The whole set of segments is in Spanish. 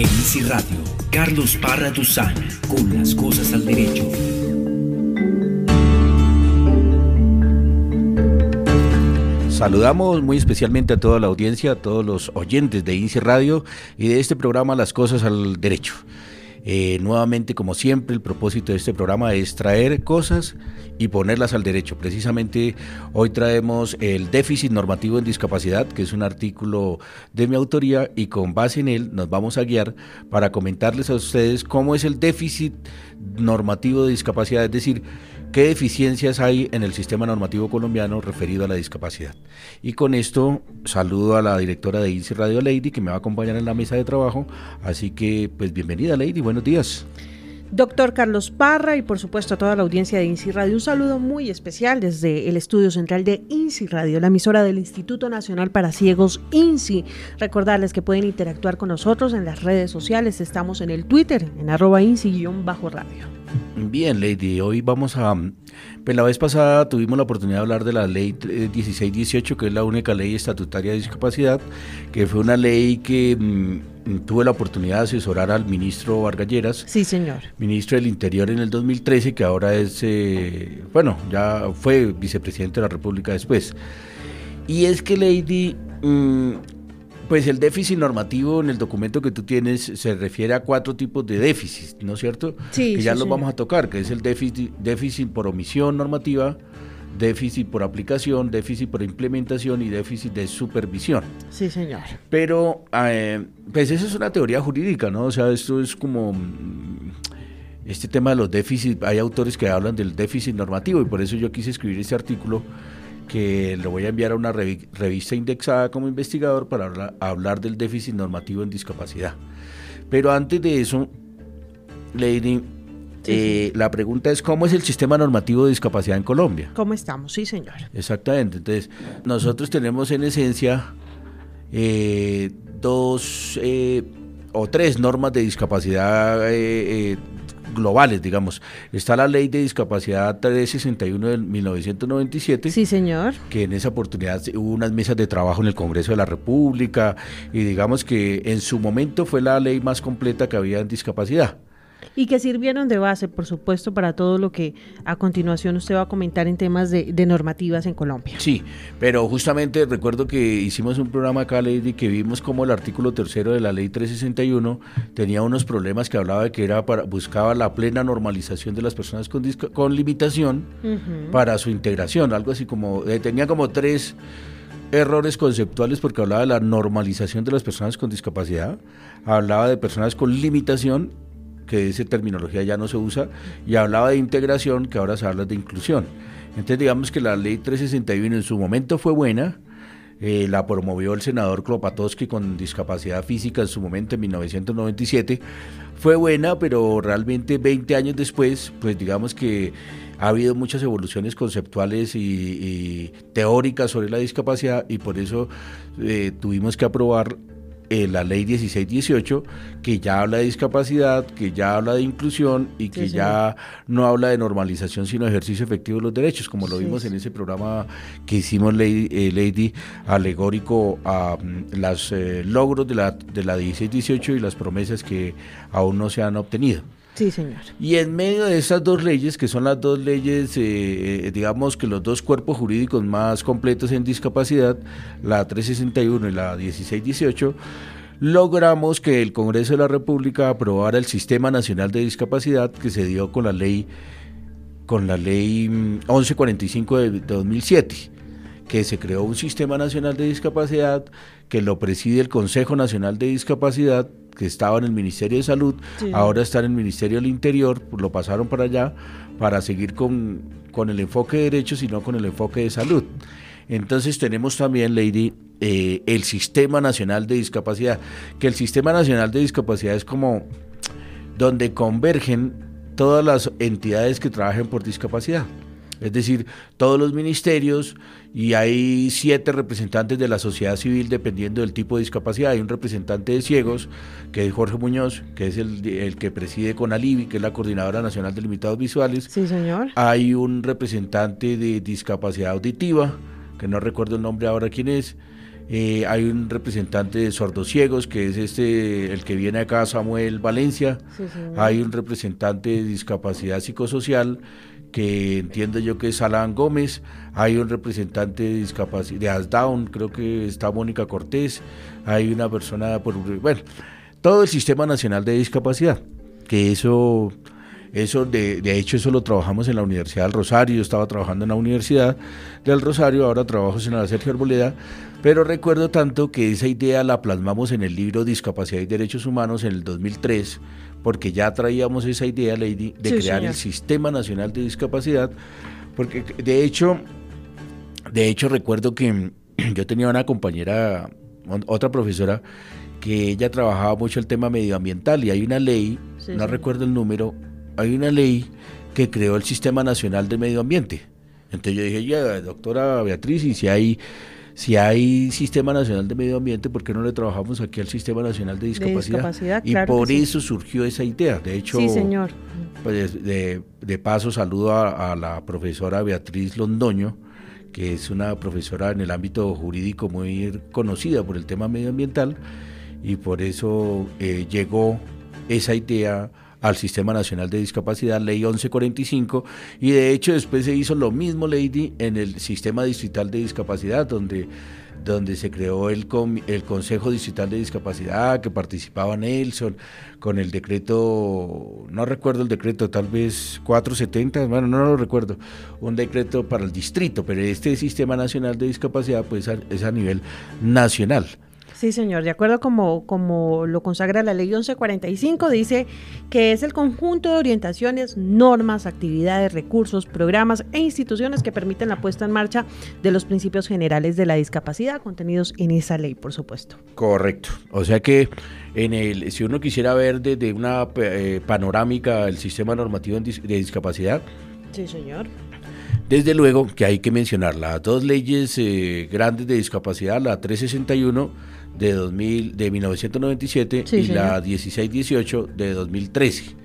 En Radio, Carlos Parra Duzán, con las cosas al derecho. Saludamos muy especialmente a toda la audiencia, a todos los oyentes de Easy Radio y de este programa Las Cosas al Derecho. Eh, nuevamente, como siempre, el propósito de este programa es traer cosas y ponerlas al derecho. Precisamente hoy traemos el déficit normativo en discapacidad, que es un artículo de mi autoría y con base en él nos vamos a guiar para comentarles a ustedes cómo es el déficit normativo de discapacidad, es decir, qué deficiencias hay en el sistema normativo colombiano referido a la discapacidad. Y con esto saludo a la directora de INSI Radio Lady que me va a acompañar en la mesa de trabajo, así que pues bienvenida Lady, buenos días. Doctor Carlos Parra y por supuesto a toda la audiencia de INSI Radio, un saludo muy especial desde el estudio central de INSI Radio, la emisora del Instituto Nacional para Ciegos INSI. Recordarles que pueden interactuar con nosotros en las redes sociales, estamos en el Twitter, en arroba INSI-radio. Bien, Lady, hoy vamos a... Pues la vez pasada tuvimos la oportunidad de hablar de la ley 1618, que es la única ley estatutaria de discapacidad, que fue una ley que mm, tuve la oportunidad de asesorar al ministro Vargalleras. Sí, señor. Ministro del Interior en el 2013, que ahora es, eh, bueno, ya fue vicepresidente de la República después. Y es que Lady... Mm, pues el déficit normativo en el documento que tú tienes se refiere a cuatro tipos de déficit, ¿no es cierto? Sí. Que ya sí, los sí. vamos a tocar, que es el déficit, déficit por omisión normativa, déficit por aplicación, déficit por implementación y déficit de supervisión. Sí, señor. Pero, eh, pues eso es una teoría jurídica, ¿no? O sea, esto es como mm, este tema de los déficits, hay autores que hablan del déficit normativo y por eso yo quise escribir este artículo que lo voy a enviar a una revi- revista indexada como investigador para hablar, hablar del déficit normativo en discapacidad. Pero antes de eso, Lady, Sí, eh, la pregunta es cómo es el sistema normativo de discapacidad en Colombia. ¿Cómo estamos? Sí, señor. Exactamente. Entonces, nosotros tenemos en esencia eh, dos eh, o tres normas de discapacidad eh, eh, globales, digamos. Está la ley de discapacidad 361 del 1997 Sí, señor. que en esa oportunidad hubo unas mesas de trabajo en el Congreso de la República y digamos que en su momento fue la ley más completa que había en discapacidad. Y que sirvieron de base, por supuesto, para todo lo que a continuación usted va a comentar en temas de, de normativas en Colombia. Sí, pero justamente recuerdo que hicimos un programa acá, Lady, que vimos como el artículo tercero de la ley 361 tenía unos problemas que hablaba de que era para buscaba la plena normalización de las personas con, disca- con limitación para su integración, algo así como eh, tenía como tres errores conceptuales porque hablaba de la normalización de las personas con discapacidad, hablaba de personas con limitación que esa terminología ya no se usa, y hablaba de integración, que ahora se habla de inclusión. Entonces digamos que la ley 361 en su momento fue buena, eh, la promovió el senador Klopatowski con discapacidad física en su momento en 1997, fue buena, pero realmente 20 años después, pues digamos que ha habido muchas evoluciones conceptuales y, teóricas sobre la discapacidad y por eso eh, tuvimos que aprobar eh, la ley 1618, que ya habla de discapacidad, que ya habla de inclusión y que Sí, ya no habla de normalización, sino ejercicio efectivo de los derechos, como lo Sí, vimos sí. en ese programa que hicimos, Lady, eh, Lady alegórico a los logros de la, de la 1618 y las promesas que aún no se han obtenido. Sí, señor. Y en medio de estas dos leyes, que son las dos leyes, eh, eh, digamos que los dos cuerpos jurídicos más completos en discapacidad, la 361 y la 1618, logramos que el Congreso de la República aprobara el Sistema Nacional de Discapacidad que se dio con la ley con la ley mm, 1145 de, de 2007, que se creó un Sistema Nacional de Discapacidad que lo preside el Consejo Nacional de Discapacidad, que estaba en el Ministerio de Salud, Sí. ahora está en el Ministerio del Interior, pues lo pasaron para allá para seguir con, con el enfoque de derechos y no con el enfoque de salud. Entonces tenemos también, Lady, eh, el Sistema Nacional de Discapacidad, que el Sistema Nacional de Discapacidad es como donde convergen todas las entidades que trabajen por discapacidad. Es decir, todos los ministerios y hay siete representantes de la sociedad civil dependiendo del tipo de discapacidad. Hay un representante de ciegos, que es Jorge Muñoz, que es el, el que preside con Alivi, que es la Coordinadora Nacional de Limitados Visuales. Sí, señor. Hay un representante de discapacidad auditiva, que no recuerdo el nombre ahora quién es. Eh, hay un representante de sordociegos, que es este, el que viene acá, Samuel Valencia. hay un representante de discapacidad psicosocial, que entiendo yo que es Alan Gómez. Hay un representante de discapacidad, de ASDAUN, creo que está Mónica Cortés. Hay una persona por... Bueno, todo el Sistema Nacional de Discapacidad, que eso eso, de, de, hecho, eso lo trabajamos en la Universidad del Rosario. Yo estaba trabajando en la Universidad del Rosario, ahora trabajo en la Sergio Arboleda. Pero recuerdo tanto que esa idea la plasmamos en el libro Discapacidad y Derechos Humanos en el 2003, porque ya traíamos esa idea, Lady, de crear el Sistema Nacional de Discapacidad. Porque, de hecho, de hecho, recuerdo que yo tenía una compañera, otra profesora, que ella trabajaba mucho el tema medioambiental y hay una ley, no recuerdo el número, hay una ley que creó el Sistema Nacional de Medio Ambiente. Entonces yo dije, ya, doctora Beatriz, y si hay, si hay Sistema Nacional de Medio Ambiente, ¿por qué no le trabajamos aquí al Sistema Nacional de Discapacidad? y por eso surgió esa idea. De hecho, sí, señor. Pues de, de paso saludo a, la profesora Beatriz Londoño, que es una profesora en el ámbito jurídico muy conocida por el tema medioambiental, y por eso eh, llegó esa idea al Sistema Nacional de Discapacidad, Ley 1145, y de hecho después se hizo lo mismo, Lady, en el Sistema Distrital de Discapacidad, donde donde se creó el, el Consejo Distrital de Discapacidad, que participaba Nelson, con el decreto, no recuerdo el decreto, tal vez 470, bueno, no lo recuerdo, un decreto para el distrito, pero este Sistema Nacional de Discapacidad pues es a nivel nacional. Sí, señor. De acuerdo como, como lo consagra la ley 1145, dice que es el conjunto de orientaciones, normas, actividades, recursos, programas e instituciones que permiten la puesta en marcha de los principios generales de la discapacidad contenidos en esa ley, por supuesto. Correcto. O sea que en el, si uno quisiera ver desde una eh, panorámica el sistema normativo de discapacidad, sí, señor. Desde luego que hay que mencionar las dos leyes eh, grandes de discapacidad, la 361 de, 2000, de 1997 y la 1618 de 2013.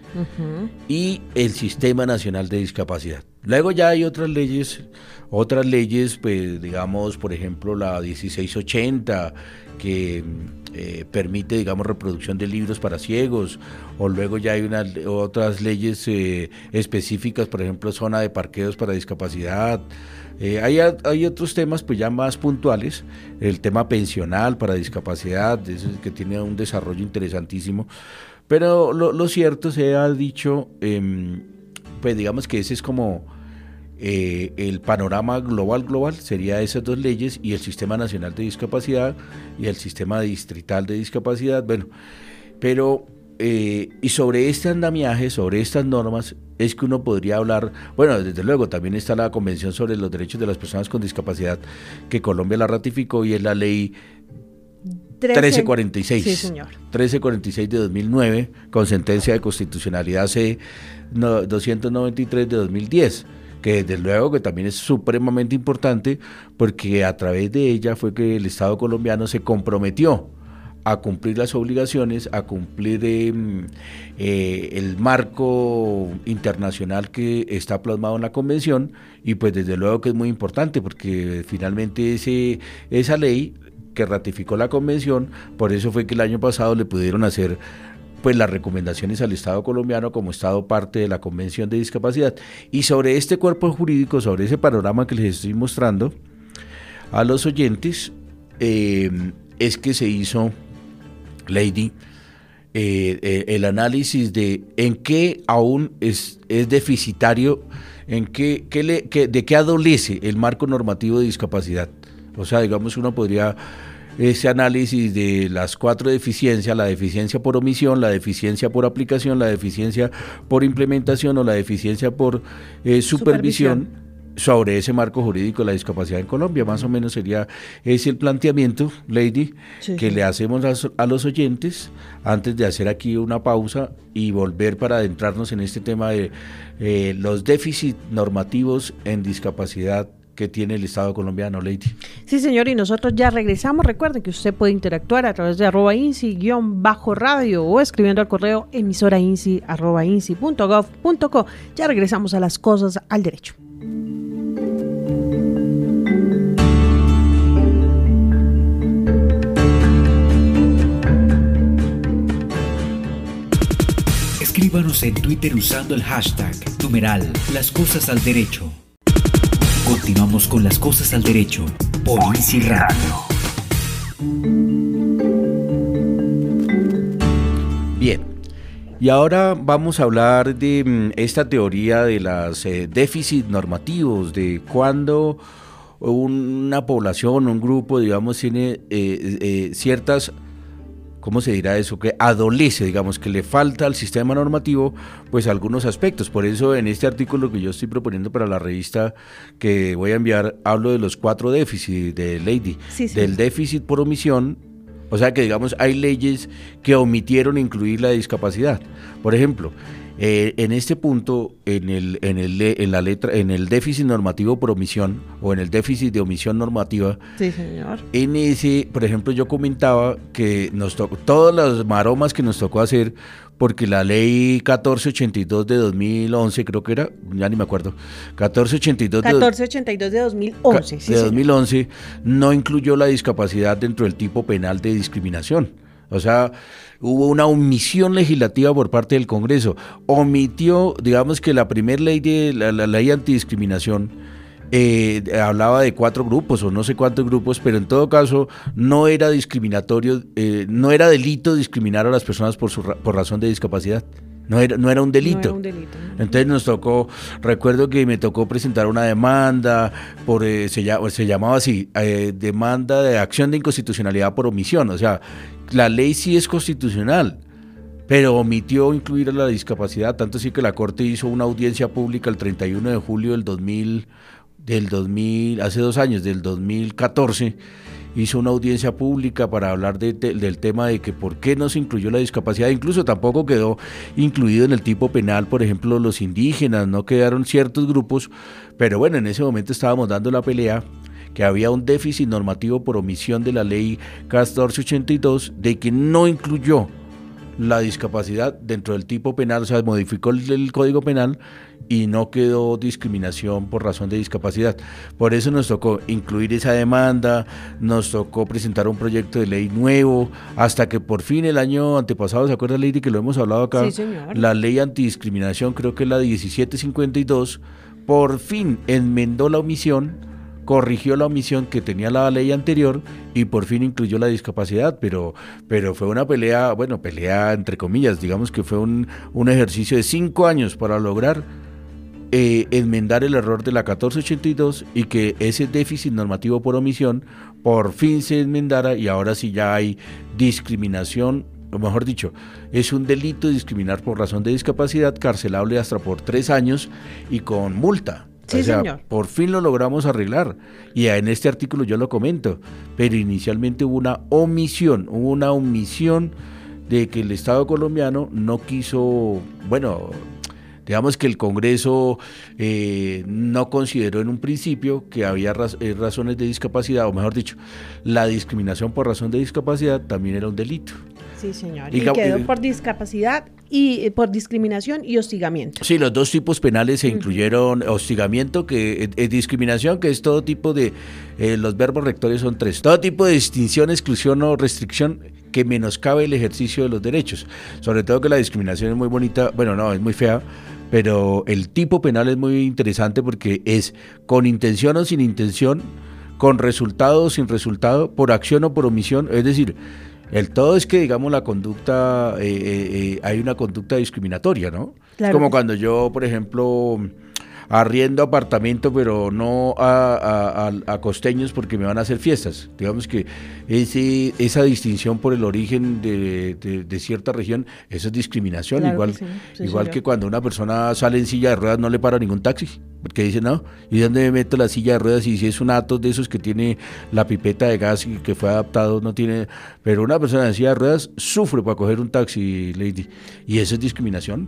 Y el Sistema Nacional de Discapacidad. Luego ya hay otras leyes, otras leyes, pues digamos, por ejemplo, la 1680, que eh, permite, digamos, reproducción de libros para ciegos, o luego ya hay unas otras leyes eh, específicas, por ejemplo, zona de parqueos para discapacidad, eh, hay, hay, otros temas pues ya más puntuales, el tema pensional para discapacidad, que tiene un desarrollo interesantísimo, pero lo, cierto se ha dicho, em, pues digamos que ese es como eh, el panorama global global, sería esas dos leyes y el Sistema Nacional de Discapacidad y el Sistema Distrital de Discapacidad, bueno, pero eh, y sobre este andamiaje, sobre estas normas, es que uno podría hablar, bueno, desde luego también está la Convención sobre los Derechos de las Personas con Discapacidad, que Colombia la ratificó y es la ley 1346. Sí, señor. 1346 de 2009, con sentencia de constitucionalidad C 293 de 2010 que desde luego que también es supremamente importante porque a través de ella fue que el Estado colombiano se comprometió a cumplir las obligaciones, a cumplir em, eh, el marco internacional que está plasmado en la convención y pues desde luego que es muy importante porque finalmente ese, esa ley que ratificó la convención, por eso fue que el año pasado le pudieron hacer pues las recomendaciones al Estado colombiano como Estado parte de la Convención de Discapacidad. Y sobre este cuerpo jurídico, sobre ese panorama que les estoy mostrando a los oyentes, em, es que se hizo Lady, eh, eh, el análisis de en qué aún es, es deficitario, en qué, le, de qué adolece el marco normativo de discapacidad. O sea, digamos, uno podría ese análisis de las cuatro deficiencias, la deficiencia por omisión, la deficiencia por aplicación, la deficiencia por implementación o la deficiencia por eh, supervisión sobre ese marco jurídico de la discapacidad en Colombia. Más o menos sería ese el planteamiento, Lady, que le hacemos a, los oyentes antes de hacer aquí una pausa y volver para adentrarnos en este tema de eh, los déficits normativos en discapacidad que tiene el Estado colombiano, Lady. Sí, señor, y nosotros ya regresamos. Recuerden que usted puede interactuar a través de arroba insi-radio o escribiendo al correo emisora insi arroba Ya regresamos a las cosas al derecho. Escríbanos en Twitter usando el hashtag numeral Las Cosas al Derecho. Continuamos con Las Cosas al Derecho por Easy Radio. Bien, y ahora vamos a hablar de mm, esta teoría de los eh, déficits normativos, de cuando una población, un grupo, digamos, tiene eh, eh, ciertas ¿cómo se dirá eso? Que adolece, digamos, que le falta al sistema normativo, pues algunos aspectos. Por eso en este artículo que yo estoy proponiendo para la revista que voy a enviar, hablo de los cuatro déficits de Lady. Del déficit por omisión, o sea que digamos hay leyes que omitieron incluir la discapacidad. Por ejemplo, eh, en este punto, en el, en, el, en la letra, en el déficit normativo por omisión o en el déficit de omisión normativa, sí, señor. en ese, por ejemplo, yo comentaba que nos tocó, todas las maromas que nos tocó hacer, porque la ley 1482 de 2011, creo que era, ya ni me acuerdo, 1482 de, 1482 de 2011, de 2011 no incluyó la discapacidad dentro del tipo penal de discriminación. O sea, hubo una omisión legislativa por parte del Congreso. Omitió, digamos que la primera ley de la, ley antidiscriminación eh, hablaba de cuatro grupos o no sé cuántos grupos, pero en todo caso no era discriminatorio, eh, no era delito discriminar a las personas por, su, por razón de discapacidad. No era, no era un delito. Entonces nos tocó, recuerdo que me tocó presentar una demanda, por eh, se, se, llamaba así, demanda de acción de inconstitucionalidad por omisión. O sea, la ley sí es constitucional, pero omitió incluir a la discapacidad, tanto así que la Corte hizo una audiencia pública el 31 de julio del 2000, del 2000 hace dos años, del 2014, hizo una audiencia pública para hablar del tema de que por qué no se incluyó la discapacidad, incluso tampoco quedó incluido en el tipo penal, por ejemplo, los indígenas, no quedaron ciertos grupos, pero bueno, en ese momento estábamos dando la pelea que había un déficit normativo por omisión de la ley 1482 de que no incluyó la discapacidad dentro del tipo penal, o sea, modificó el, código penal y no quedó discriminación por razón de discapacidad. Por eso nos tocó incluir esa demanda, nos tocó presentar un proyecto de ley nuevo, hasta que por fin el año antepasado, ¿se acuerda Lady que lo hemos hablado acá? La ley antidiscriminación, creo que es la 1752, por fin enmendó la omisión corrigió la omisión que tenía la ley anterior y por fin incluyó la discapacidad, pero, pero fue una pelea, bueno, pelea entre comillas, digamos que fue un, un ejercicio de cinco años para lograr eh, enmendar el error de la 1482 y que ese déficit normativo por omisión por fin se enmendara y ahora sí ya hay discriminación o mejor dicho, es un delito discriminar por razón de discapacidad, carcelable hasta por tres años y con multa. Sí, señor. Por fin lo logramos arreglar. Y en este artículo yo lo comento. Pero inicialmente hubo una omisión, hubo una omisión de que el Estado colombiano no quiso, bueno, digamos que el Congreso eh, no consideró en un principio que había eh, razones de discapacidad, o mejor dicho, la discriminación por razón de discapacidad también era un delito. Sí, señor. Y, quedó por discapacidad y eh, por discriminación y hostigamiento. Sí, los dos tipos penales se incluyeron hostigamiento, que es discriminación, que es todo tipo de, los verbos rectores son tres, todo tipo de distinción, exclusión o restricción que menoscabe el ejercicio de los derechos. Sobre todo que la discriminación es muy bonita, bueno, no, es muy fea, pero el tipo penal es muy interesante porque es con intención o sin intención, con resultado o sin resultado, por acción o por omisión, es decir, el todo es que, digamos, la conducta, eh, eh, eh, hay una conducta discriminatoria, ¿no? como cuando yo, por ejemplo, arriendo apartamento, pero no a, costeños porque me van a hacer fiestas. Digamos que ese, esa distinción por el origen de, cierta región, eso es discriminación. igual igual que cuando una persona sale en silla de ruedas no le para ningún taxi, porque dice, no, ¿y dónde me meto la silla de ruedas? Y si es un ato de esos que tiene la pipeta de gas y que fue adaptado, no tiene... Pero una persona en silla de ruedas sufre para coger un taxi, lady. Y eso es discriminación.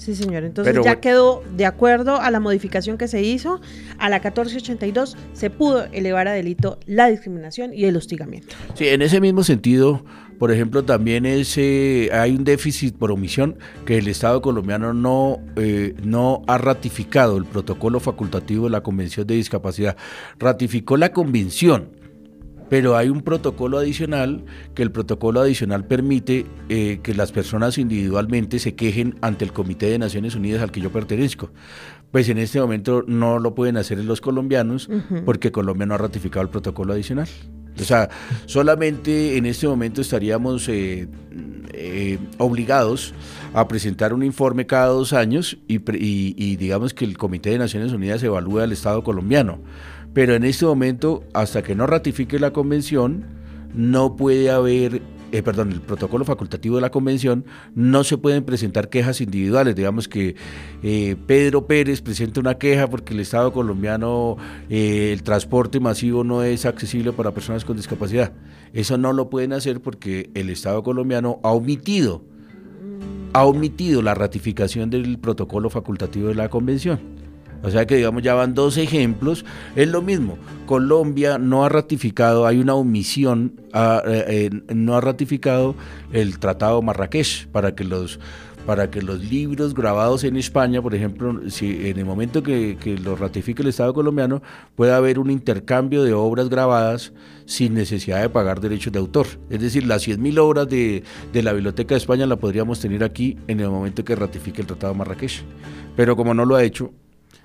Sí, señor. Entonces ya quedó de acuerdo a la modificación que se hizo. A la 1482 se pudo elevar a delito la discriminación y el hostigamiento. Sí, en ese mismo sentido, por ejemplo, también ese, hay un déficit por omisión que el Estado colombiano no, eh, no ha ratificado el protocolo facultativo de la Convención de Discapacidad. Ratificó la convención, pero hay un protocolo adicional que el protocolo adicional permite eh, que las personas individualmente se quejen ante el Comité de Naciones Unidas al que yo pertenezco. Pues en este momento no lo pueden hacer los colombianos porque Colombia no ha ratificado el protocolo adicional. O sea, solamente en este momento estaríamos eh, eh, obligados a presentar un informe cada dos años y, y, digamos que el Comité de Naciones Unidas evalúa el Estado colombiano. Pero en este momento, hasta que no ratifique la convención, no puede haber eh, perdón, el protocolo facultativo de la convención, no se pueden presentar quejas individuales. Digamos que eh, Pedro Pérez presenta una queja porque el Estado colombiano, eh, el transporte masivo no es accesible para personas con discapacidad. Eso no lo pueden hacer porque el Estado colombiano ha omitido, ha omitido la ratificación del protocolo facultativo de la convención. O sea que digamos ya van dos ejemplos. Es lo mismo. Colombia no ha ratificado, hay una omisión, ah, eh, no ha ratificado el Tratado Marrakech para que los para que los libros grabados en España, por ejemplo, si en el momento que, que lo ratifique el Estado colombiano, pueda haber un intercambio de obras grabadas sin necesidad de pagar derechos de autor. Es decir, las 100.000 obras de, de, la Biblioteca de España la podríamos tener aquí en el momento que ratifique el Tratado Marrakech. Pero como no lo ha hecho,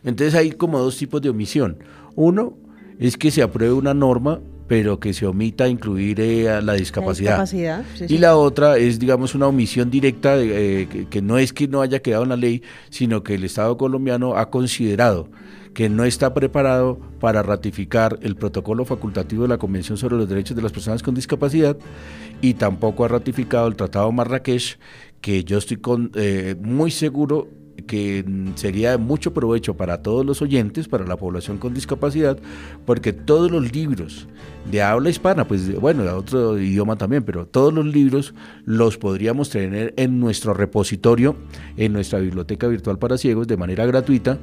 entonces hay como dos tipos de omisión. Uno es que se apruebe una norma pero que se omita incluir eh, la discapacidad. y la otra es, digamos, una omisión directa, eh, que, no es que no haya quedado en la ley, sino que el Estado colombiano ha considerado que no está preparado para ratificar el protocolo facultativo de la Convención sobre los Derechos de las Personas con Discapacidad y tampoco ha ratificado el Tratado Marrakech, que yo estoy con, eh, muy seguro que sería de mucho provecho para todos los oyentes, para la población con discapacidad, porque todos los libros de habla hispana, pues bueno, de otro idioma también, pero todos los libros los podríamos tener en nuestro repositorio, en nuestra biblioteca virtual para ciegos de manera gratuita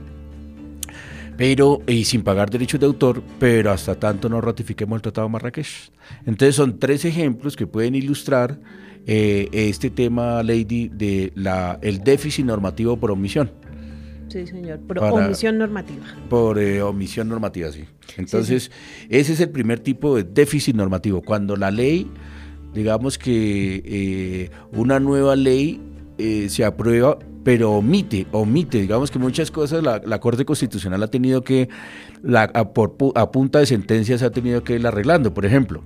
pero y sin pagar derechos de autor, pero hasta tanto no ratifiquemos el Tratado de Marrakech. Entonces son tres ejemplos que pueden ilustrar eh, este tema, Lady, de la, el déficit normativo por omisión. Sí, señor, por omisión normativa. Por eh, omisión normativa, sí. Entonces, ese es el primer tipo de déficit normativo. Cuando la ley, digamos que eh, una nueva ley se aprueba, pero omite, omite, digamos que muchas cosas la, la Corte Constitucional ha tenido que, la, a, por, a punta de sentencias ha tenido que ir arreglando. Por ejemplo,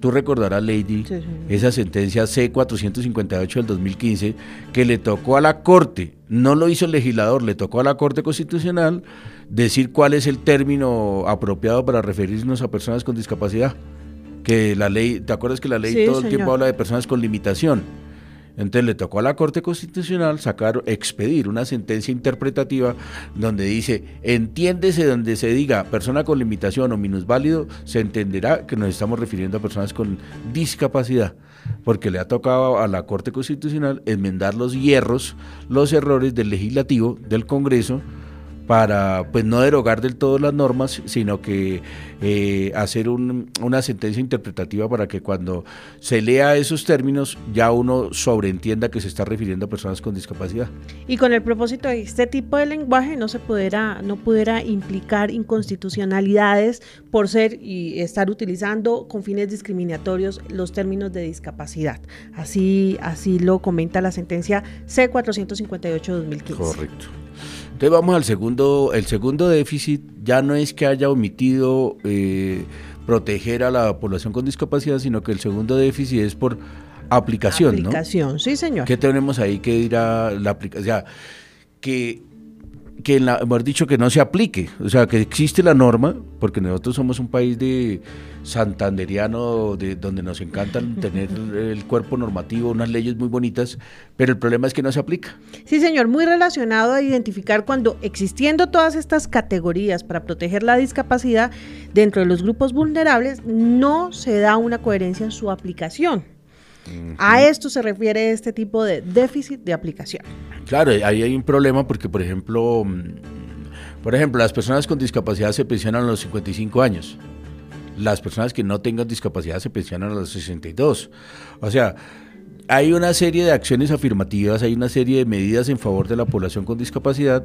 Tú recordarás, Lady, esa sentencia C-458 del 2015 que le tocó a la Corte, no lo hizo el legislador, le tocó a la Corte Constitucional decir cuál es el término apropiado para referirnos a personas con discapacidad. Que la ley, ¿te acuerdas que la ley todo el tiempo habla de personas con limitación? Entonces le tocó a la Corte Constitucional sacar, expedir una sentencia interpretativa donde dice, entiéndese donde se diga persona con limitación o minusválido, se entenderá que nos estamos refiriendo a personas con discapacidad, porque le ha tocado a la Corte Constitucional enmendar los hierros, los errores del legislativo, del Congreso, para pues no derogar del todo las normas, sino que eh, hacer una sentencia interpretativa para que cuando se lea esos términos ya uno sobreentienda que se está refiriendo a personas con discapacidad. Y con el propósito de este tipo de lenguaje no se pudiera, no pudiera implicar inconstitucionalidades por ser y estar utilizando con fines discriminatorios los términos de discapacidad. Así, así lo comenta la sentencia C458-2015. Correcto. Entonces vamos al segundo, el segundo déficit ya no es que haya omitido eh, proteger a la población con discapacidad, sino que el segundo déficit es por aplicación, aplicación, sí señor. ¿Qué tenemos ahí que dirá la aplicación? O sea, que que hemos dicho que no se aplique, o sea, que existe la norma, porque nosotros somos un país de santanderiano, de, donde nos encantan tener el cuerpo normativo, unas leyes muy bonitas, pero el problema es que no se aplica. Sí, señor, muy relacionado a identificar cuando existiendo todas estas categorías para proteger la discapacidad dentro de los grupos vulnerables, no se da una coherencia en su aplicación. A esto se refiere este tipo de déficit de aplicación. Claro, ahí hay un problema porque, por ejemplo, mm, por ejemplo, las personas con discapacidad se pensionan a los 55 años. Las personas que no tengan discapacidad se pensionan a los 62. O sea, hay una serie de acciones afirmativas, hay una serie de medidas en favor de la población con discapacidad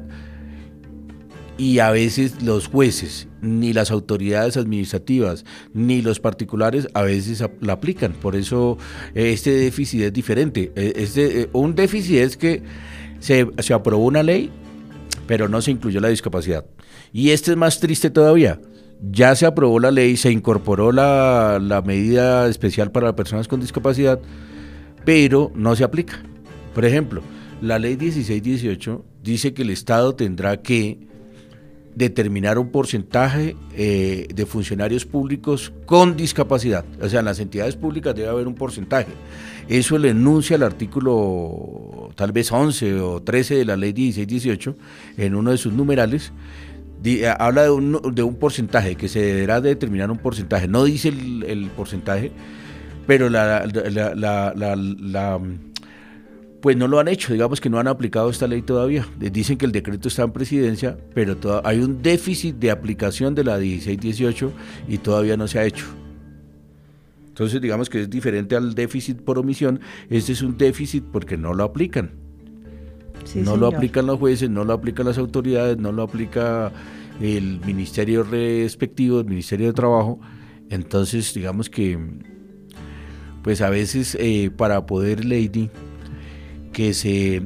y a veces los jueces, ni las autoridades administrativas, ni los particulares a veces la aplican. Por eso eh, este déficit es diferente. Eh, este, eh, un déficit es que se, se aprobó una ley, pero no se incluyó la discapacidad. Y este es más triste todavía. Ya se aprobó la ley, se incorporó la, la medida especial para personas con discapacidad, pero no se aplica. Por ejemplo, la ley 1618 dice que el Estado tendrá que determinar un porcentaje eh, de funcionarios públicos con discapacidad. O sea, en las entidades públicas debe haber un porcentaje. Eso le enuncia el artículo tal vez 11 o 13 de la ley 1618 en uno de sus numerales. Eh, habla de un, porcentaje, que se deberá determinar un porcentaje. No dice el, porcentaje, pero la pues no lo han hecho, digamos que no han aplicado esta ley todavía. Dicen que el decreto está en presidencia, pero hay un déficit de aplicación de la 1618 y todavía no se ha hecho. Entonces digamos que es diferente al déficit por omisión, este es un déficit porque no lo aplican. no lo aplican los jueces, no lo aplican las autoridades, no lo aplica el ministerio respectivo, el Ministerio de Trabajo. Entonces digamos que pues a veces eh, para poder lady que se,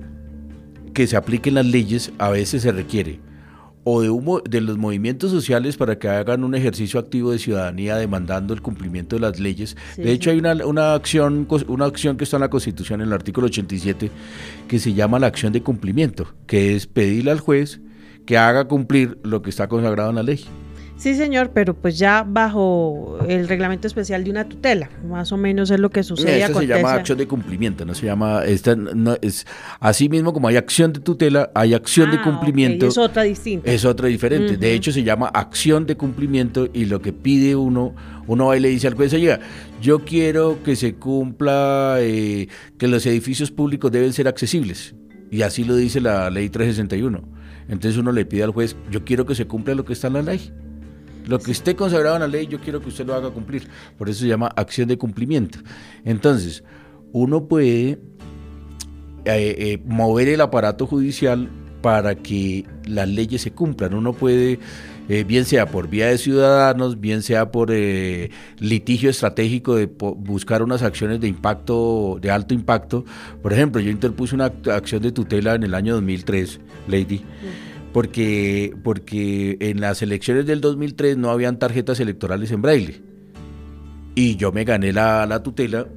que se apliquen las leyes a veces se requiere o de, humo, de los movimientos sociales para que hagan un ejercicio activo de ciudadanía demandando el cumplimiento de las leyes. de hecho, hay una, una, acción, una acción que está en la Constitución, en el artículo 87, que se llama la acción de cumplimiento, que es pedirle al juez que haga cumplir lo que está consagrado en la ley. Sí, señor, pero pues ya bajo el reglamento especial de una tutela, más o menos es lo que sucede. Esta se llama acción de cumplimiento, no se llama, esta no es así mismo como hay acción de tutela, hay acción de ah, cumplimiento. Es otra distinta. Es otra diferente. De hecho, se llama acción de cumplimiento y lo que pide uno, uno va y le dice al juez, oiga, yo quiero que se cumpla, eh, que los edificios públicos deben ser accesibles. Y así lo dice la ley 361. Entonces uno le pide al juez, yo quiero que se cumpla lo que está en la ley. Lo que esté consagrado en la ley, yo quiero que usted lo haga cumplir. Por eso se llama acción de cumplimiento. Entonces, uno puede eh, eh, mover el aparato judicial para que las leyes se cumplan. Uno puede, eh, bien sea por vía de ciudadanos, bien sea por litigio estratégico de buscar unas acciones de impacto, de alto impacto. Por ejemplo, yo interpuse una acción de tutela en el año 2003, Lady porque, porque en las elecciones del 2003 no habían tarjetas electorales en braille. Y yo me gané la, tutela,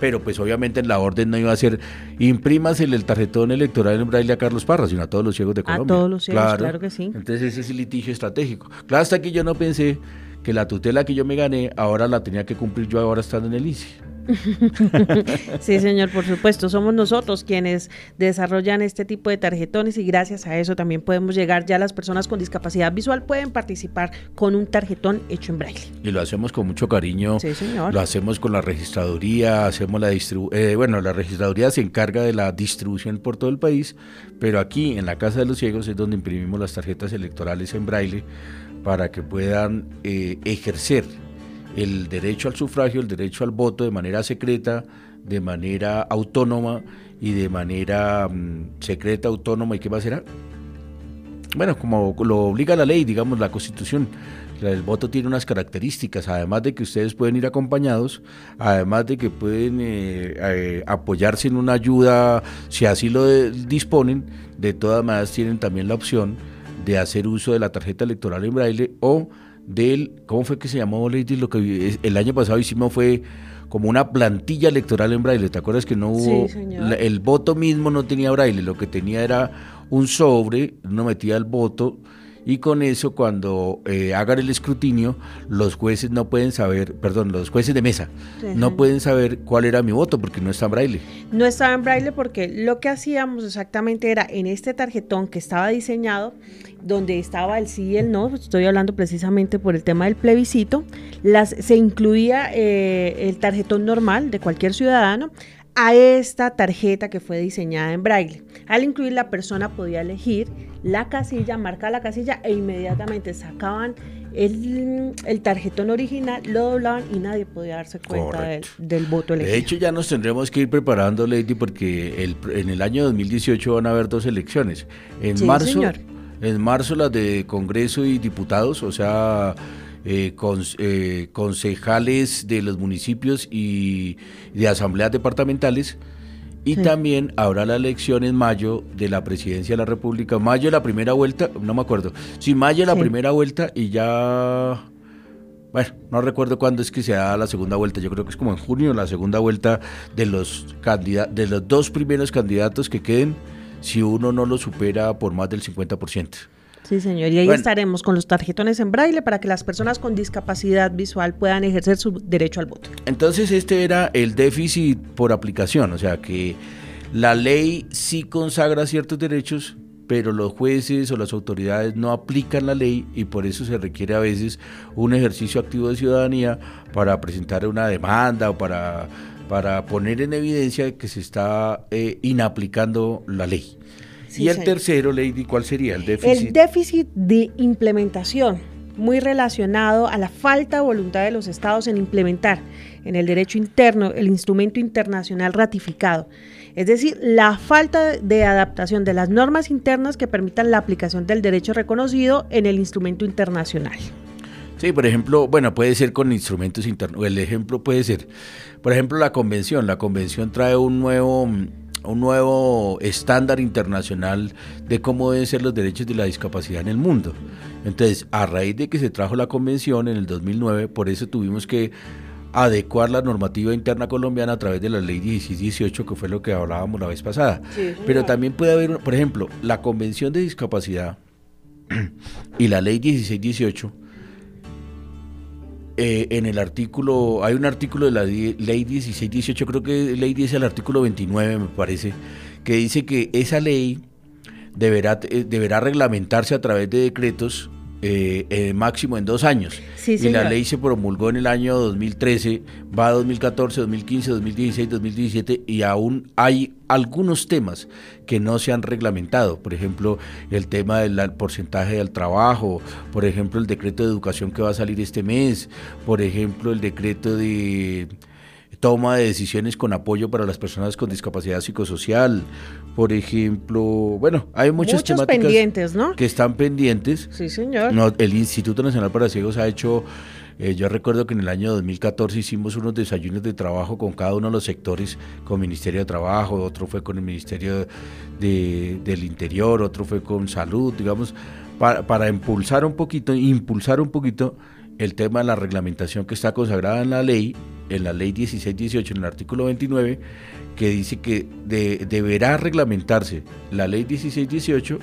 pero pues obviamente en la orden no iba a ser imprimas el tarjetón electoral en braille a Carlos Parra, sino a todos los ciegos de Colombia. A todos los ciegos, claro, que sí. Entonces ese es el litigio estratégico. Claro, hasta que yo no pensé que la tutela que yo me gané, ahora la tenía que cumplir yo ahora estando en el ICE. sí, señor, por supuesto. Somos nosotros quienes desarrollan este tipo de tarjetones y gracias a eso también podemos llegar. Ya las personas con discapacidad visual pueden participar con un tarjetón hecho en braille. Y lo hacemos con mucho cariño. Sí, señor. Lo hacemos con la registraduría, hacemos la distribución. Eh, bueno, la registraduría se encarga de la distribución por todo el país, pero aquí en la Casa de los Ciegos es donde imprimimos las tarjetas electorales en braille para que puedan eh, ejercer el derecho al sufragio, el derecho al voto de manera secreta, de manera autónoma y de manera mm, secreta, autónoma y qué más será. Bueno, como lo obliga la ley, digamos, la constitución. El voto tiene unas características, además de que ustedes pueden ir acompañados, además de que pueden eh, eh, apoyarse en una ayuda, si así lo disponen, de todas maneras tienen también la opción de hacer uso de la tarjeta electoral en braille o del, ¿cómo fue que se llamó, Lady? Lo que el año pasado hicimos fue como una plantilla electoral en braille. ¿Te acuerdas que no hubo, el voto mismo no tenía braille, lo que tenía era un sobre, uno metía el voto y con eso cuando eh, hagan el escrutinio los jueces no pueden saber, perdón, los jueces de mesa no pueden saber cuál era mi voto porque no está en braille. No estaba en braille porque lo que hacíamos exactamente era en este tarjetón que estaba diseñado, donde estaba el sí y el no, estoy hablando precisamente por el tema del plebiscito, las, se incluía eh, el tarjetón normal de cualquier ciudadano, a esta tarjeta que fue diseñada en braille. Al incluir la persona podía elegir la casilla, marcar la casilla e inmediatamente sacaban el, tarjetón original, lo doblaban y nadie podía darse cuenta del, voto elegido. De hecho, ya nos tendremos que ir preparando, Lady, porque en el año 2018 van a haber dos elecciones. En marzo En marzo las de Congreso y diputados, o sea, eh, eh, concejales de los municipios y de asambleas departamentales. Y también habrá la elección en mayo de la presidencia de la República. Mayo la primera vuelta, no me acuerdo. Sí, mayo la primera vuelta y ya bueno, no recuerdo cuándo es que se da la segunda vuelta, yo creo que es como en junio la segunda vuelta de los de los dos primeros candidatos que queden si uno no lo supera por más del 50%. Sí, señor, y ahí estaremos con los tarjetones en braille para que las personas con discapacidad visual puedan ejercer su derecho al voto. Entonces, este era el déficit por aplicación, o sea que la ley sí consagra ciertos derechos, pero los jueces o las autoridades no aplican la ley y por eso se requiere a veces un ejercicio activo de ciudadanía para presentar una demanda o para, para poner en evidencia que se está eh, inaplicando la ley. Y el tercero, Lady, ¿cuál sería el déficit? El déficit de implementación, muy relacionado a la falta de voluntad de los estados en implementar en el derecho interno el instrumento internacional ratificado es decir, la falta de adaptación de las normas internas que permitan la aplicación del derecho reconocido en el instrumento internacional. Sí, por ejemplo, bueno, puede ser con instrumentos internos. El ejemplo puede ser, por ejemplo, la convención. La convención trae un nuevo, un nuevo estándar internacional de cómo deben ser los derechos de la discapacidad en el mundo. Entonces, a raíz de que se trajo la convención en el 2009, por eso tuvimos que adecuar la normativa interna colombiana a través de la ley 1618, que fue lo que hablábamos la vez pasada. Pero también puede haber, por ejemplo, la Convención de Discapacidad y la ley 1618. Eh, en el artículo, hay un artículo de la ley 1618, creo que ley dice el artículo 29, me parece, que dice que esa ley deberá, eh, deberá reglamentarse a través de decretos eh, eh, máximo en dos años. y la ley se promulgó en el año 2013, va a 2014, 2015, 2016, 2017 y aún hay algunos temas que no se han reglamentado. Por ejemplo, el tema del porcentaje del trabajo, por ejemplo, el decreto de educación que va a salir este mes, por ejemplo, el decreto de toma de decisiones con apoyo para las personas con discapacidad psicosocial, por ejemplo, bueno, hay muchas Muchos pendientes, ¿no? que están pendientes. Sí, señor. No, el Instituto Nacional para Ciegos ha hecho, eh, yo recuerdo que en el año 2014 hicimos unos desayunos de trabajo con cada uno de los sectores, con Ministerio de Trabajo, otro fue con el Ministerio del Interior, otro fue con Salud, digamos, para, para impulsar un poquito, impulsar un poquito el tema de la reglamentación que está consagrada en la ley, en la ley 1618, en el artículo 29, que dice que deberá reglamentarse la ley 1618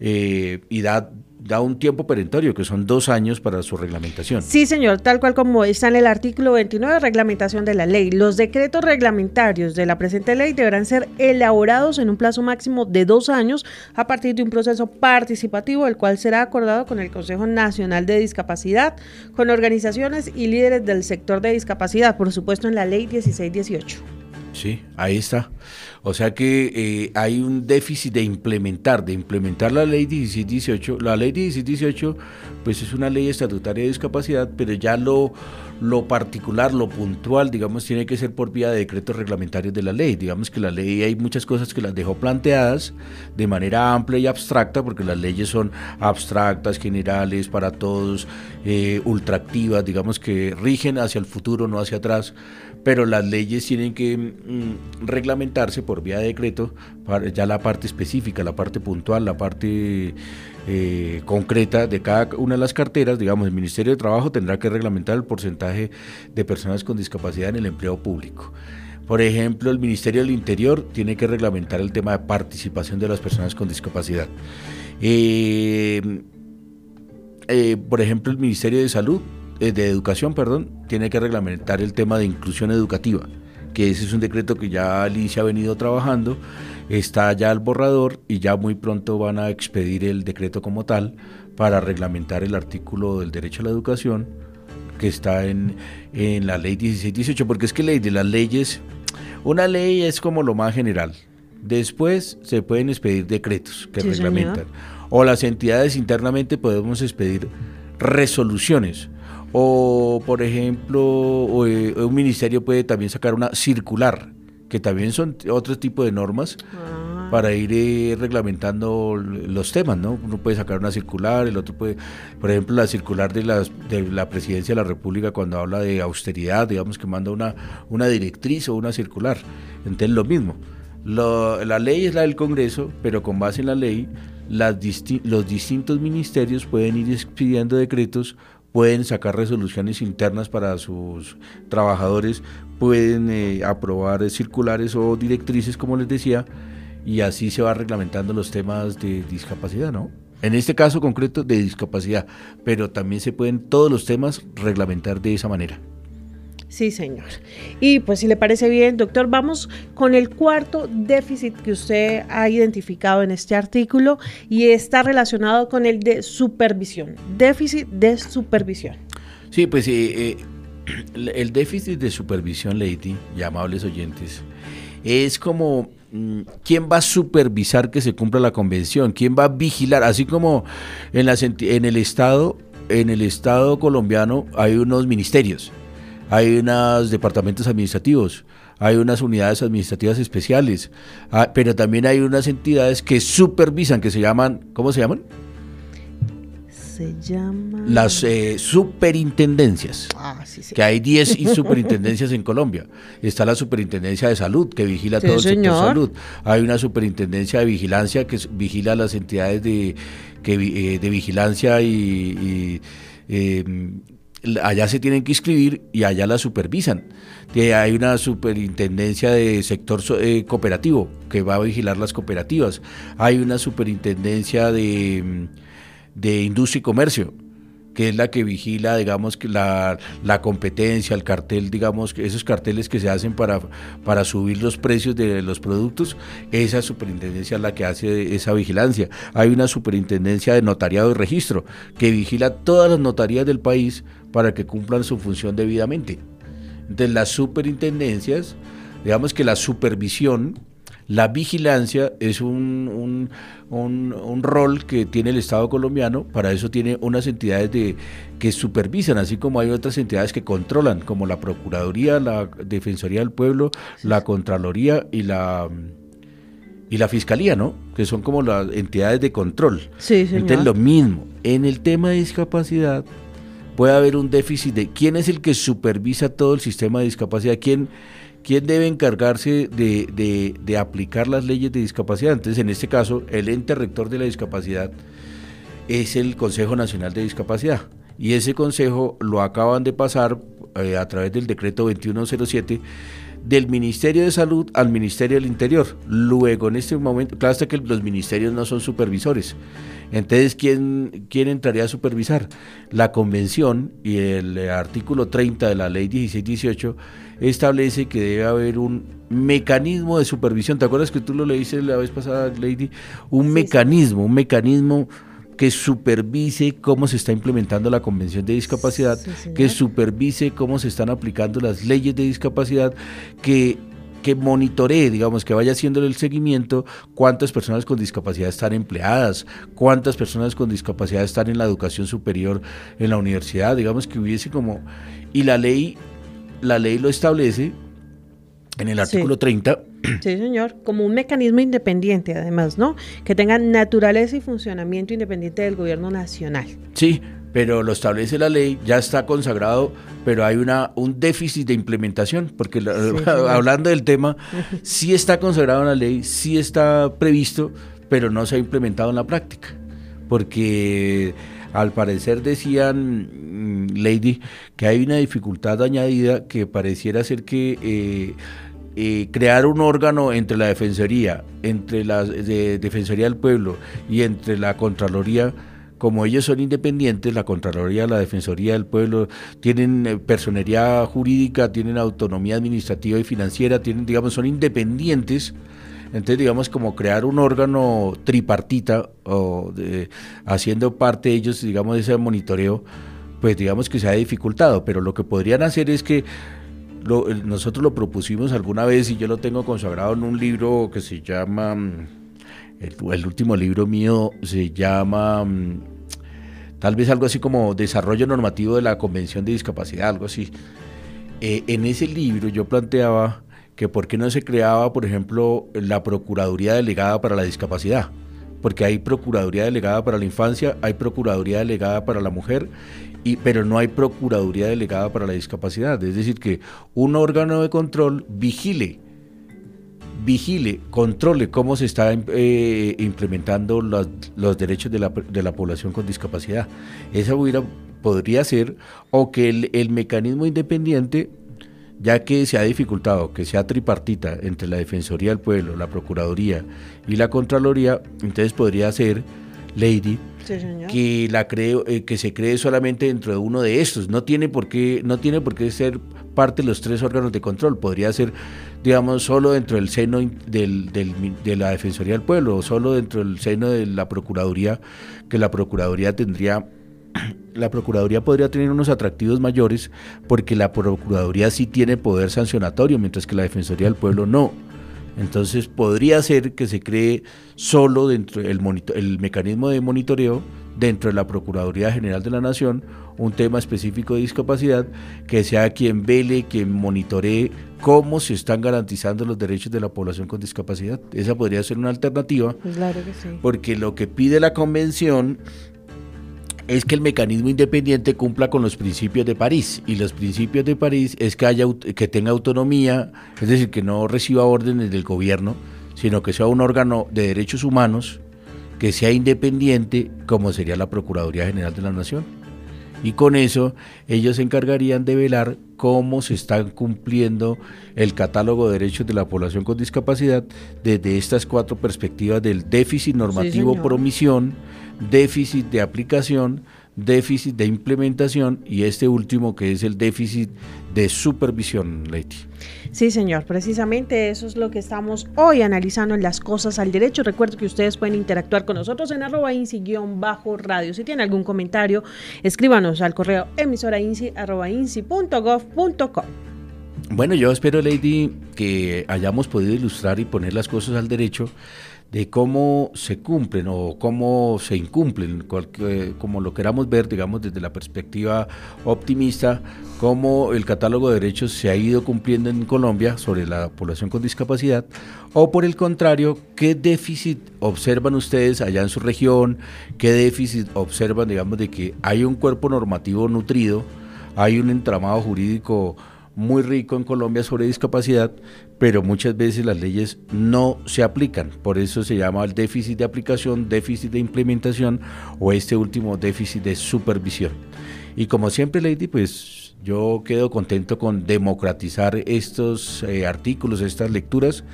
eh, y da da un tiempo perentorio, que son dos años para su reglamentación. Sí, señor, tal cual como está en el artículo 29, reglamentación de la ley. Los decretos reglamentarios de la presente ley deberán ser elaborados en un plazo máximo de dos años a partir de un proceso participativo, el cual será acordado con el Consejo Nacional de Discapacidad, con organizaciones y líderes del sector de discapacidad, por supuesto en la ley 1618. Sí, ahí está. O sea que eh, hay un déficit de implementar, de implementar la ley 1618. La ley 1618 pues es una ley estatutaria de discapacidad, pero ya lo, lo particular, lo puntual, digamos, tiene que ser por vía de decretos reglamentarios de la ley. Digamos que la ley hay muchas cosas que las dejó planteadas de manera amplia y abstracta, porque las leyes son abstractas, generales, para todos, eh, ultraactivas, digamos que rigen hacia el futuro, no hacia atrás pero las leyes tienen que mm, reglamentarse por vía de decreto, para ya la parte específica, la parte puntual, la parte eh, concreta de cada una de las carteras, digamos, el Ministerio de Trabajo tendrá que reglamentar el porcentaje de personas con discapacidad en el empleo público. Por ejemplo, el Ministerio del Interior tiene que reglamentar el tema de participación de las personas con discapacidad. Eh, eh, por ejemplo, el Ministerio de Salud de Educación, perdón, tiene que reglamentar el tema de inclusión educativa, que ese es un decreto que ya Alicia ha venido trabajando, está ya el borrador y ya muy pronto van a expedir el decreto como tal para reglamentar el artículo del derecho a la educación que está en, en la ley 1618, porque es que ley de las leyes, una ley es como lo más general. Después se pueden expedir decretos que reglamentan. O las entidades internamente podemos expedir resoluciones o, por ejemplo, eh, un ministerio puede también sacar una circular, que también son otro tipo de normas. Ah, para ir eh, reglamentando los temas, ¿no? Uno puede sacar una circular, el otro puede, por ejemplo, la circular de, las, de la Presidencia de la República cuando habla de austeridad, digamos que manda una, una directriz o una circular. Entonces lo mismo. la ley es la del Congreso, pero con base en la ley, las los distintos ministerios pueden ir expidiendo decretos pueden sacar resoluciones internas para sus trabajadores, pueden eh, aprobar circulares o directrices, como les decía, y así se va reglamentando los temas de discapacidad, ¿no? En este caso concreto de discapacidad, pero también se pueden todos los temas reglamentar de esa manera. Sí, señor. Y pues si le parece bien, doctor, vamos con el cuarto déficit que usted ha identificado en este artículo y está relacionado con el de supervisión, déficit de supervisión. Sí, pues eh, eh, el déficit de supervisión, Lady, y amables oyentes, es como mm, quién va a supervisar que se cumpla la convención, quién va a vigilar, así como en, la, en el Estado, en el Estado colombiano hay unos ministerios hay unos departamentos administrativos, hay unas unidades administrativas especiales, ah, pero también hay unas entidades que supervisan, que se llaman, ¿cómo se llaman? Se llaman... Las eh, superintendencias. Ah, sí, sí. Que hay 10 superintendencias en Colombia. Está la superintendencia de salud, que vigila todo el sector salud. Hay una superintendencia de vigilancia que vigila las entidades de, que, eh, de vigilancia y... Eh, allá se tienen que inscribir y allá la supervisan. Hay una superintendencia de sector eh, cooperativo que va a vigilar las cooperativas. Hay una superintendencia de, mm, de industria y comercio que es la que vigila, digamos, la, la, competencia, el cartel, digamos, esos carteles que se hacen para, para subir los precios de los productos, esa superintendencia es la que hace esa vigilancia. Hay una superintendencia de notariado y registro que vigila todas las notarías del país para que cumplan su función debidamente. De las superintendencias, digamos que la supervisión, la vigilancia es un, un, rol que tiene el Estado colombiano, para eso tiene unas entidades de, que supervisan, así como hay otras entidades que controlan, como la Procuraduría, la Defensoría del Pueblo, la Contraloría y la y la Fiscalía, ¿no? Que son como las entidades de control. Sí, señor. Entonces lo mismo, en el tema de discapacidad, puede haber un déficit de quién es el que supervisa todo el sistema de discapacidad, quién, quién debe encargarse de, aplicar las leyes de discapacidad. Entonces, en este caso, el ente rector de la discapacidad es el Consejo Nacional de Discapacidad. Y ese consejo lo acaban de pasar eh, a través del decreto 2107 del Ministerio de Salud al Ministerio del Interior. Luego, en este momento, claro está que los ministerios no son supervisores. Entonces, ¿quién, ¿quién entraría a supervisar? La convención y el artículo 30 de la ley 1618 establece que debe haber un mecanismo de supervisión. ¿Te acuerdas que tú lo leíste la vez pasada, Lady? Un mecanismo, un mecanismo que supervise cómo se está implementando la Convención de Discapacidad, que supervise cómo se están aplicando las leyes de discapacidad, que que monitoree, digamos, que vaya haciendo el seguimiento, cuántas personas con discapacidad están empleadas, cuántas personas con discapacidad están en la educación superior en la universidad, digamos que hubiese como y la ley la ley lo establece en el artículo 30. Sí, señor, como un mecanismo independiente además, ¿no? Que tenga naturaleza y funcionamiento independiente del gobierno nacional. Sí, pero lo establece la ley, ya está consagrado, pero hay una un déficit de implementación, porque hablando del tema, sí está consagrado en la ley, sí está previsto, pero no se ha implementado en la práctica, porque al parecer decían, mm, Lady, que hay una dificultad añadida que pareciera ser que... Eh, eh, crear un órgano entre la Defensoría, entre la Defensoría del Pueblo y entre la Contraloría como ellos son independientes, la Contraloría, la Defensoría del Pueblo, tienen eh, personería jurídica, tienen autonomía administrativa y financiera, tienen, digamos, son independientes. Entonces, digamos, como crear un órgano tripartita, o haciendo parte de ellos, digamos, de ese monitoreo, pues digamos que se ha dificultado, pero lo que podrían hacer es que nosotros lo propusimos alguna vez y yo lo tengo consagrado en un libro que se llama mm, el, último libro mío se llama mm, tal vez algo así como Desarrollo Normativo de la Convención de Discapacidad, algo así. Eh, en ese libro yo planteaba que por qué no se creaba, por ejemplo, la Procuraduría Delegada para la Discapacidad porque hay Procuraduría Delegada para la Infancia, hay Procuraduría Delegada para la Mujer, pero no hay Procuraduría Delegada para la Discapacidad. Es decir, que un órgano de control vigile, vigile, controle cómo se están eh, implementando los, derechos de la, de la, población con discapacidad. Esa hubiera, podría ser, o que el, el mecanismo independiente ya que se ha dificultado que sea tripartita entre la Defensoría del Pueblo, la Procuraduría y la Contraloría, entonces podría ser, Lady, que la cree, eh, que se cree solamente dentro de uno de estos. No tiene por qué, no tiene por qué ser parte de los tres órganos de control. Podría ser, digamos, solo dentro del seno del, de la Defensoría del Pueblo, o solo dentro del seno de la Procuraduría, que la Procuraduría tendría la Procuraduría podría tener unos atractivos mayores porque la Procuraduría sí tiene poder sancionatorio, mientras que la Defensoría del Pueblo no. Entonces podría ser que se cree solo dentro del el mecanismo de monitoreo dentro de la Procuraduría General de la Nación un tema específico de discapacidad que sea quien vele, quien monitoree cómo se están garantizando los derechos de la población con discapacidad. Esa podría ser una alternativa. Claro que sí. Porque lo que pide la convención es que el mecanismo independiente cumpla con los principios de París. Y los principios de París es que, haya, que tenga autonomía, es decir, que no reciba órdenes del gobierno, sino que sea un órgano de derechos humanos, que sea independiente, como sería la Procuraduría General de la Nación. Y con eso ellos se encargarían de velar cómo se están cumpliendo el catálogo de derechos de la población con discapacidad desde estas cuatro perspectivas del déficit normativo por omisión, déficit de aplicación, déficit de implementación y este último que es el déficit de supervisión, Leti. Sí, señor, precisamente eso es lo que estamos hoy analizando en las cosas al derecho. Recuerdo que ustedes pueden interactuar con nosotros en arroba bajo radio Si tiene algún comentario, escríbanos al correo emisora Bueno, yo espero, Lady, que hayamos podido ilustrar y poner las cosas al derecho de cómo se cumplen o cómo se incumplen, como lo queramos ver, digamos, desde la perspectiva optimista, cómo el catálogo de derechos se ha ido cumpliendo en Colombia sobre la población con discapacidad, o por el contrario, qué déficit observan ustedes allá en su región, qué déficit observan, digamos, de que hay un cuerpo normativo nutrido, hay un entramado jurídico muy rico en Colombia sobre discapacidad, pero muchas veces las leyes no se aplican. Por eso se llama el déficit de aplicación, déficit de implementación o este último déficit de supervisión. Y como siempre, Lady, pues yo quedo contento con democratizar estos eh, artículos, estas lecturas.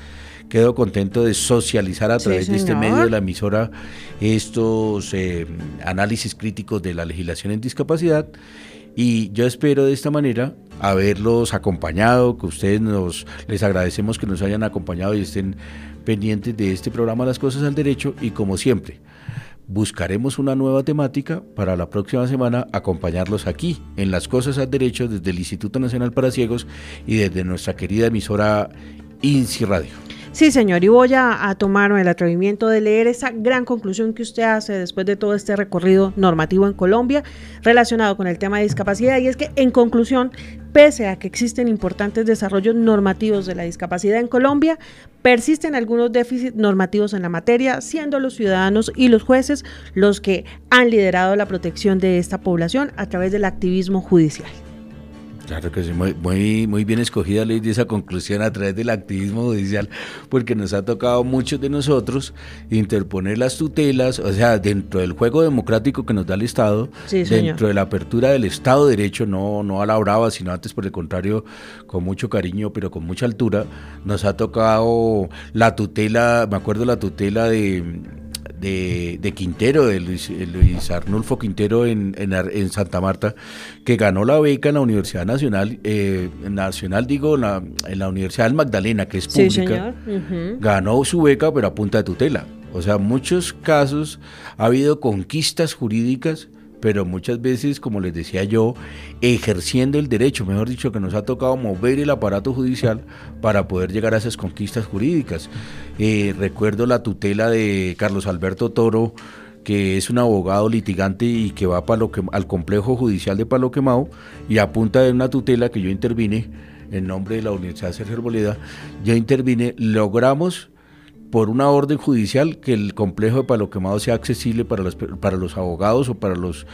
Quedo contento de socializar a través de este medio de la emisora estos eh, análisis críticos de la legislación en discapacidad y yo espero de esta manera haberlos acompañado, que ustedes nos les agradecemos que nos hayan acompañado y estén pendientes de este programa Las Cosas al Derecho y como siempre, buscaremos una nueva temática para la próxima semana acompañarlos aquí en Las Cosas al Derecho desde el Instituto Nacional para Ciegos y desde nuestra querida emisora INSI Radio. Sí, señor, y voy a, tomarme el atrevimiento de leer esa gran conclusión que usted hace después de todo este recorrido normativo en Colombia relacionado con el tema de discapacidad, y es que en conclusión, pese a que existen importantes desarrollos normativos de la discapacidad en Colombia, persisten algunos déficits normativos en la materia, siendo los ciudadanos y los jueces los que han liderado la protección de esta población a través del activismo judicial. Claro que sí, muy, muy, bien escogida Ley de esa conclusión a través del activismo judicial, porque nos ha tocado muchos de nosotros interponer las tutelas, o sea, dentro del juego democrático que nos da el Estado, dentro de la apertura del Estado de Derecho, no, no a la brava, sino antes por el contrario, con mucho cariño, pero con mucha altura, nos ha tocado la tutela, me acuerdo la tutela de de, Quintero, de Luis, Arnulfo Quintero en, en, Santa Marta, que ganó la beca en la Universidad Nacional, eh, Nacional digo, la, en la Universidad del Magdalena, que es pública, ganó su beca pero a punta de tutela. O sea, muchos casos ha habido conquistas jurídicas pero muchas veces, como les decía yo, ejerciendo el derecho, mejor dicho, que nos ha tocado mover el aparato judicial para poder llegar a esas conquistas jurídicas. Eh, recuerdo la tutela de Carlos Alberto Toro, que es un abogado litigante y que va para lo que, al complejo judicial de Palo Quemado y a punta de una tutela que yo intervine, en nombre de la Universidad Sergio Arboleda, ya intervine, logramos por una orden judicial que el complejo de Palo Quemado sea accesible para los, para los abogados o para los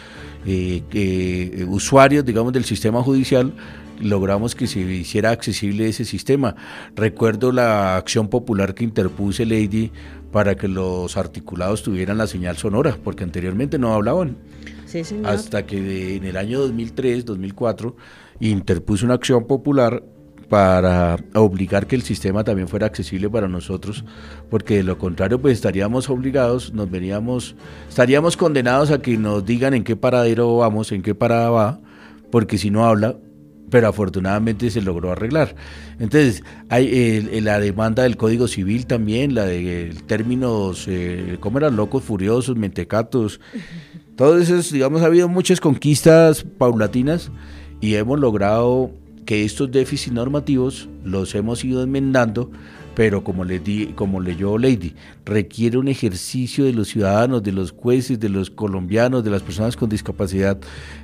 eh, eh, usuarios, digamos, del sistema judicial, logramos que se hiciera accesible ese sistema. Recuerdo la acción popular que interpuse Lady para que los articulados tuvieran la señal sonora, porque anteriormente no hablaban. Sí, señor. Hasta que en el año 2003, 2004, interpuse una acción popular para obligar que el sistema también fuera accesible para nosotros, porque de lo contrario pues estaríamos obligados, nos veníamos, estaríamos condenados a que nos digan en qué paradero vamos, en qué parada va, porque si no habla, pero afortunadamente se logró arreglar. Entonces, hay la demanda del Código Civil también, la de términos, eh, ¿cómo eran? Locos, furiosos, mentecatos. Todo eso, digamos, ha habido muchas conquistas paulatinas y hemos logrado que estos déficits normativos los hemos ido enmendando, pero como, le di, como leyó Lady, requiere un ejercicio de los ciudadanos, de los jueces, de los colombianos, de las personas con discapacidad,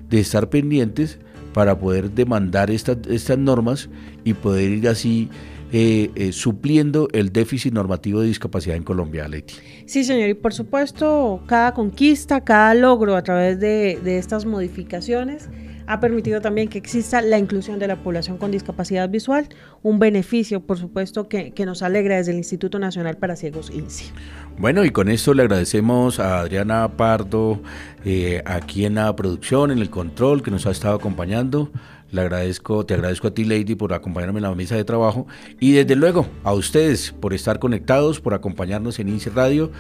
de estar pendientes para poder demandar estas, estas normas y poder ir así eh, eh, supliendo el déficit normativo de discapacidad en Colombia, Leti. Sí, señor, y por supuesto, cada conquista, cada logro a través de, de estas modificaciones ha permitido también que exista la inclusión de la población con discapacidad visual, un beneficio, por supuesto, que, nos alegra desde el Instituto Nacional para Ciegos INSI. Bueno, y con esto le agradecemos a Adriana Pardo, eh, aquí en la producción, en el control, que nos ha estado acompañando. Le agradezco, te agradezco a ti, Lady, por acompañarme en la mesa de trabajo y desde luego a ustedes por estar conectados, por acompañarnos en INSI Radio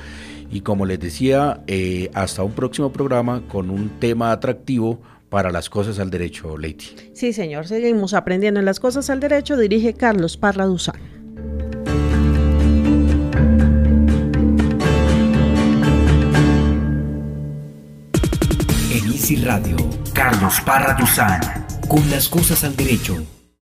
y como les decía, eh, hasta un próximo programa con un tema atractivo para las cosas al derecho, Leiti. Sí, señor, seguimos aprendiendo en las cosas al derecho, dirige Carlos Parra Duzán. En Easy Radio, Carlos Parra Duzán, con las cosas al derecho